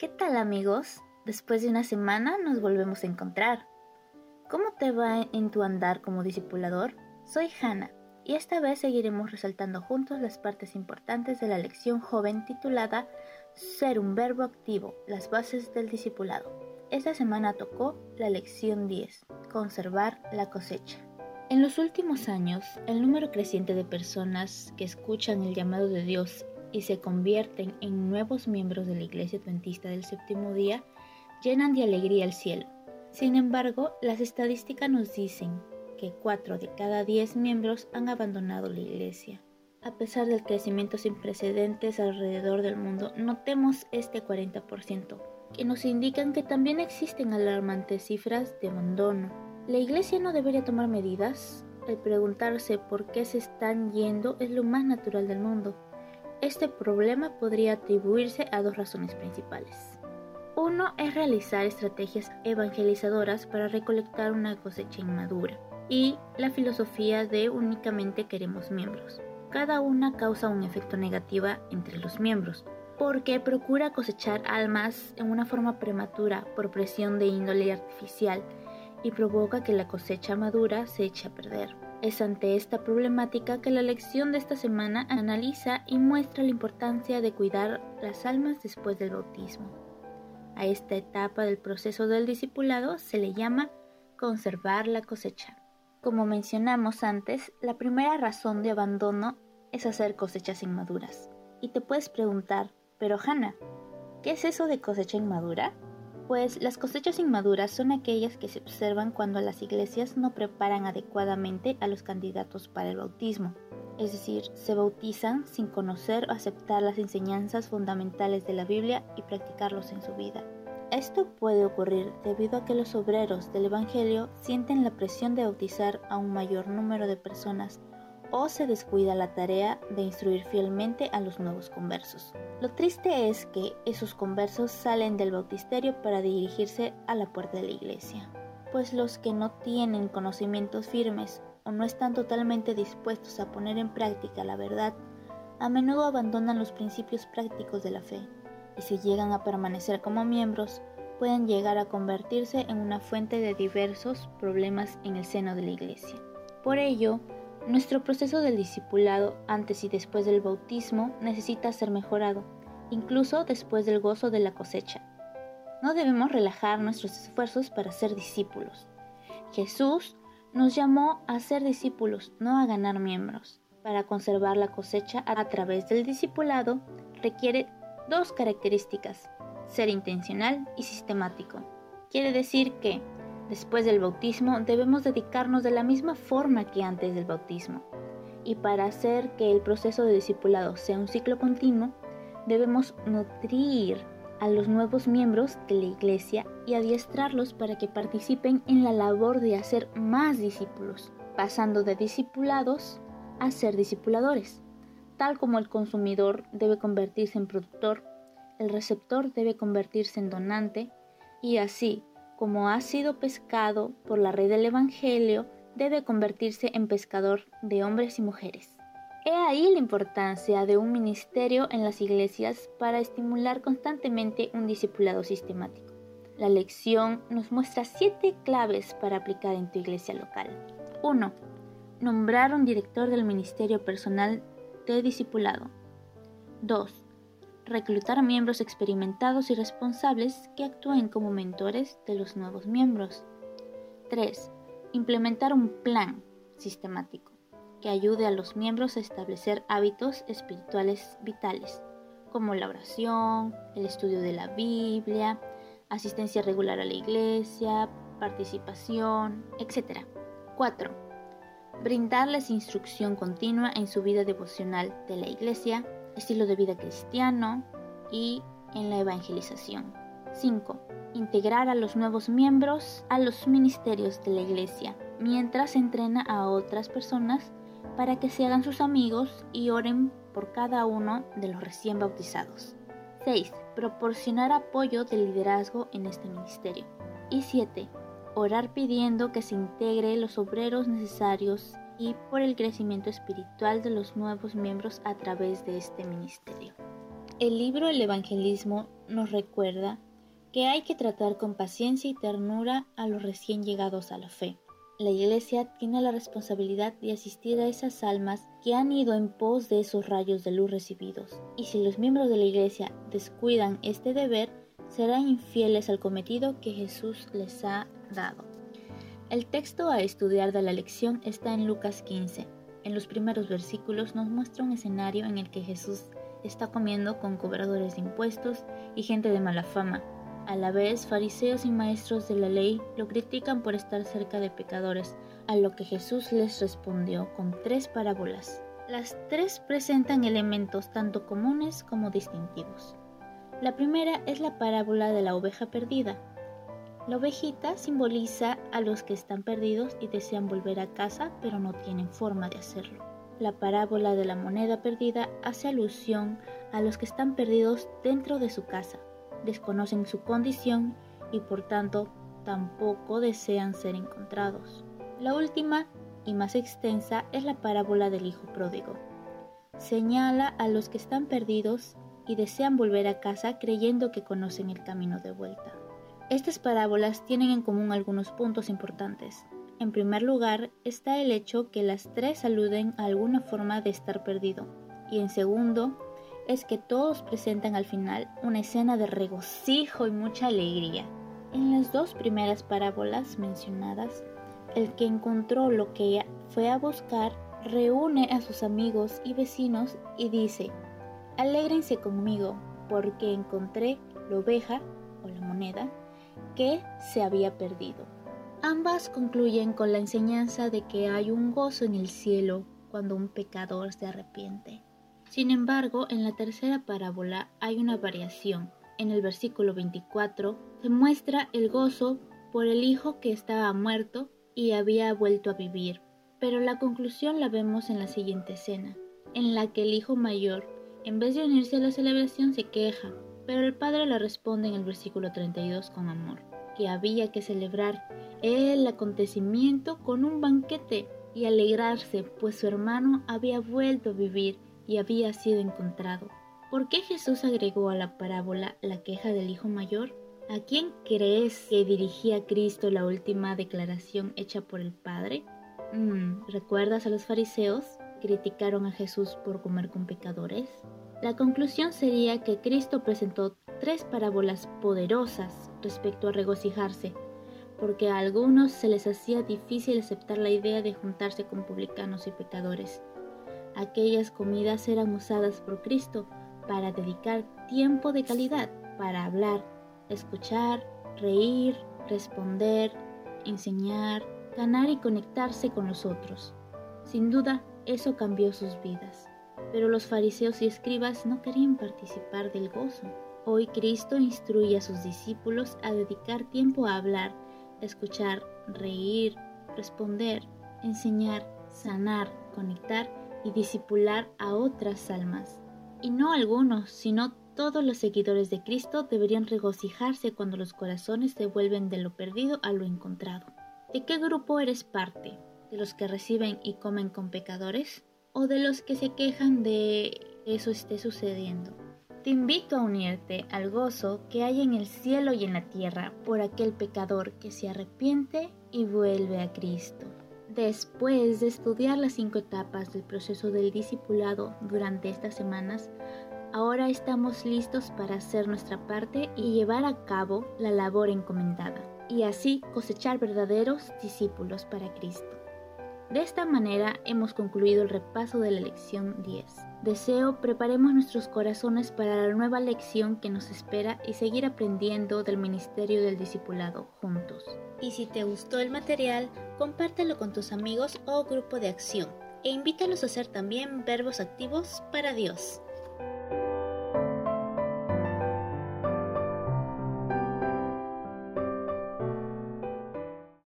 ¿Qué tal amigos? Después de una semana nos volvemos a encontrar. ¿Cómo te va en tu andar como discipulador? Soy Hannah y esta vez seguiremos resaltando juntos las partes importantes de la lección joven titulada Ser un verbo activo, las bases del discipulado. Esta semana tocó la lección 10, conservar la cosecha. En los últimos años, el número creciente de personas que escuchan el llamado de Dios y se convierten en nuevos miembros de la Iglesia Adventista del Séptimo Día llenan de alegría el cielo. Sin embargo, las estadísticas nos dicen que 4 de cada 10 miembros han abandonado la Iglesia. A pesar del crecimiento sin precedentes alrededor del mundo, notemos este 40%, que nos indican que también existen alarmantes cifras de abandono. ¿La Iglesia no debería tomar medidas? El preguntarse por qué se están yendo es lo más natural del mundo. Este problema podría atribuirse a dos razones principales. Uno es realizar estrategias evangelizadoras para recolectar una cosecha inmadura y la filosofía de únicamente queremos miembros. Cada una causa un efecto negativa entre los miembros, porque procura cosechar almas en una forma prematura por presión de índole artificial y provoca que la cosecha madura se eche a perder. Es ante esta problemática que la lección de esta semana analiza y muestra la importancia de cuidar las almas después del bautismo. A esta etapa del proceso del discipulado se le llama conservar la cosecha. Como mencionamos antes, la primera razón de abandono es hacer cosechas inmaduras. Y te puedes preguntar, pero Hannah, ¿qué es eso de cosecha inmadura? Pues las cosechas inmaduras son aquellas que se observan cuando las iglesias no preparan adecuadamente a los candidatos para el bautismo, es decir, se bautizan sin conocer o aceptar las enseñanzas fundamentales de la Biblia y practicarlos en su vida. Esto puede ocurrir debido a que los obreros del Evangelio sienten la presión de bautizar a un mayor número de personas o se descuida la tarea de instruir fielmente a los nuevos conversos. Lo triste es que esos conversos salen del bautisterio para dirigirse a la puerta de la iglesia, pues los que no tienen conocimientos firmes o no están totalmente dispuestos a poner en práctica la verdad, a menudo abandonan los principios prácticos de la fe, y si llegan a permanecer como miembros, pueden llegar a convertirse en una fuente de diversos problemas en el seno de la iglesia. Por ello, nuestro proceso del discipulado antes y después del bautismo necesita ser mejorado, incluso después del gozo de la cosecha. No debemos relajar nuestros esfuerzos para ser discípulos. Jesús nos llamó a ser discípulos, no a ganar miembros. Para conservar la cosecha a través del discipulado requiere dos características, ser intencional y sistemático. Quiere decir que Después del bautismo debemos dedicarnos de la misma forma que antes del bautismo. Y para hacer que el proceso de discipulado sea un ciclo continuo, debemos nutrir a los nuevos miembros de la iglesia y adiestrarlos para que participen en la labor de hacer más discípulos, pasando de discipulados a ser discipuladores. Tal como el consumidor debe convertirse en productor, el receptor debe convertirse en donante y así como ha sido pescado por la red del Evangelio, debe convertirse en pescador de hombres y mujeres. He ahí la importancia de un ministerio en las iglesias para estimular constantemente un discipulado sistemático. La lección nos muestra siete claves para aplicar en tu iglesia local. 1. Nombrar un director del ministerio personal de discipulado. 2 reclutar miembros experimentados y responsables que actúen como mentores de los nuevos miembros. 3. Implementar un plan sistemático que ayude a los miembros a establecer hábitos espirituales vitales, como la oración, el estudio de la Biblia, asistencia regular a la iglesia, participación, etc. 4. Brindarles instrucción continua en su vida devocional de la iglesia estilo de vida cristiano y en la evangelización. 5. Integrar a los nuevos miembros a los ministerios de la iglesia, mientras entrena a otras personas para que se hagan sus amigos y oren por cada uno de los recién bautizados. 6. Proporcionar apoyo de liderazgo en este ministerio. Y 7. Orar pidiendo que se integre los obreros necesarios y por el crecimiento espiritual de los nuevos miembros a través de este ministerio. El libro El Evangelismo nos recuerda que hay que tratar con paciencia y ternura a los recién llegados a la fe. La Iglesia tiene la responsabilidad de asistir a esas almas que han ido en pos de esos rayos de luz recibidos, y si los miembros de la Iglesia descuidan este deber, serán infieles al cometido que Jesús les ha dado. El texto a estudiar de la lección está en Lucas 15. En los primeros versículos nos muestra un escenario en el que Jesús está comiendo con cobradores de impuestos y gente de mala fama, a la vez, fariseos y maestros de la ley lo critican por estar cerca de pecadores, a lo que Jesús les respondió con tres parábolas. Las tres presentan elementos tanto comunes como distintivos. La primera es la parábola de la oveja perdida. La ovejita simboliza a los que están perdidos y desean volver a casa pero no tienen forma de hacerlo. La parábola de la moneda perdida hace alusión a los que están perdidos dentro de su casa, desconocen su condición y por tanto tampoco desean ser encontrados. La última y más extensa es la parábola del Hijo Pródigo. Señala a los que están perdidos y desean volver a casa creyendo que conocen el camino de vuelta. Estas parábolas tienen en común algunos puntos importantes. En primer lugar está el hecho que las tres aluden a alguna forma de estar perdido y en segundo es que todos presentan al final una escena de regocijo y mucha alegría. En las dos primeras parábolas mencionadas, el que encontró lo que fue a buscar reúne a sus amigos y vecinos y dice, alégrense conmigo porque encontré la oveja o la moneda que se había perdido. Ambas concluyen con la enseñanza de que hay un gozo en el cielo cuando un pecador se arrepiente. Sin embargo, en la tercera parábola hay una variación. En el versículo 24 se muestra el gozo por el hijo que estaba muerto y había vuelto a vivir. Pero la conclusión la vemos en la siguiente escena, en la que el hijo mayor, en vez de unirse a la celebración, se queja, pero el padre le responde en el versículo 32 con amor, que había que celebrar el acontecimiento con un banquete y alegrarse, pues su hermano había vuelto a vivir y había sido encontrado. ¿Por qué Jesús agregó a la parábola la queja del hijo mayor? ¿A quién crees que dirigía Cristo la última declaración hecha por el Padre? Mm, ¿Recuerdas a los fariseos? ¿Criticaron a Jesús por comer con pecadores? La conclusión sería que Cristo presentó tres parábolas poderosas respecto a regocijarse, porque a algunos se les hacía difícil aceptar la idea de juntarse con publicanos y pecadores. Aquellas comidas eran usadas por Cristo para dedicar tiempo de calidad, para hablar, escuchar, reír, responder, enseñar, ganar y conectarse con los otros. Sin duda, eso cambió sus vidas. Pero los fariseos y escribas no querían participar del gozo. Hoy Cristo instruye a sus discípulos a dedicar tiempo a hablar, escuchar, reír, responder, enseñar, sanar, conectar y disipular a otras almas. Y no algunos, sino todos los seguidores de Cristo deberían regocijarse cuando los corazones se vuelven de lo perdido a lo encontrado. ¿De qué grupo eres parte? ¿De los que reciben y comen con pecadores? ¿O de los que se quejan de eso esté sucediendo? Te invito a unirte al gozo que hay en el cielo y en la tierra por aquel pecador que se arrepiente y vuelve a Cristo. Después de estudiar las cinco etapas del proceso del discipulado durante estas semanas, ahora estamos listos para hacer nuestra parte y llevar a cabo la labor encomendada, y así cosechar verdaderos discípulos para Cristo. De esta manera hemos concluido el repaso de la lección 10. Deseo preparemos nuestros corazones para la nueva lección que nos espera y seguir aprendiendo del ministerio del discipulado juntos. Y si te gustó el material, compártelo con tus amigos o grupo de acción e invítalos a hacer también verbos activos para Dios.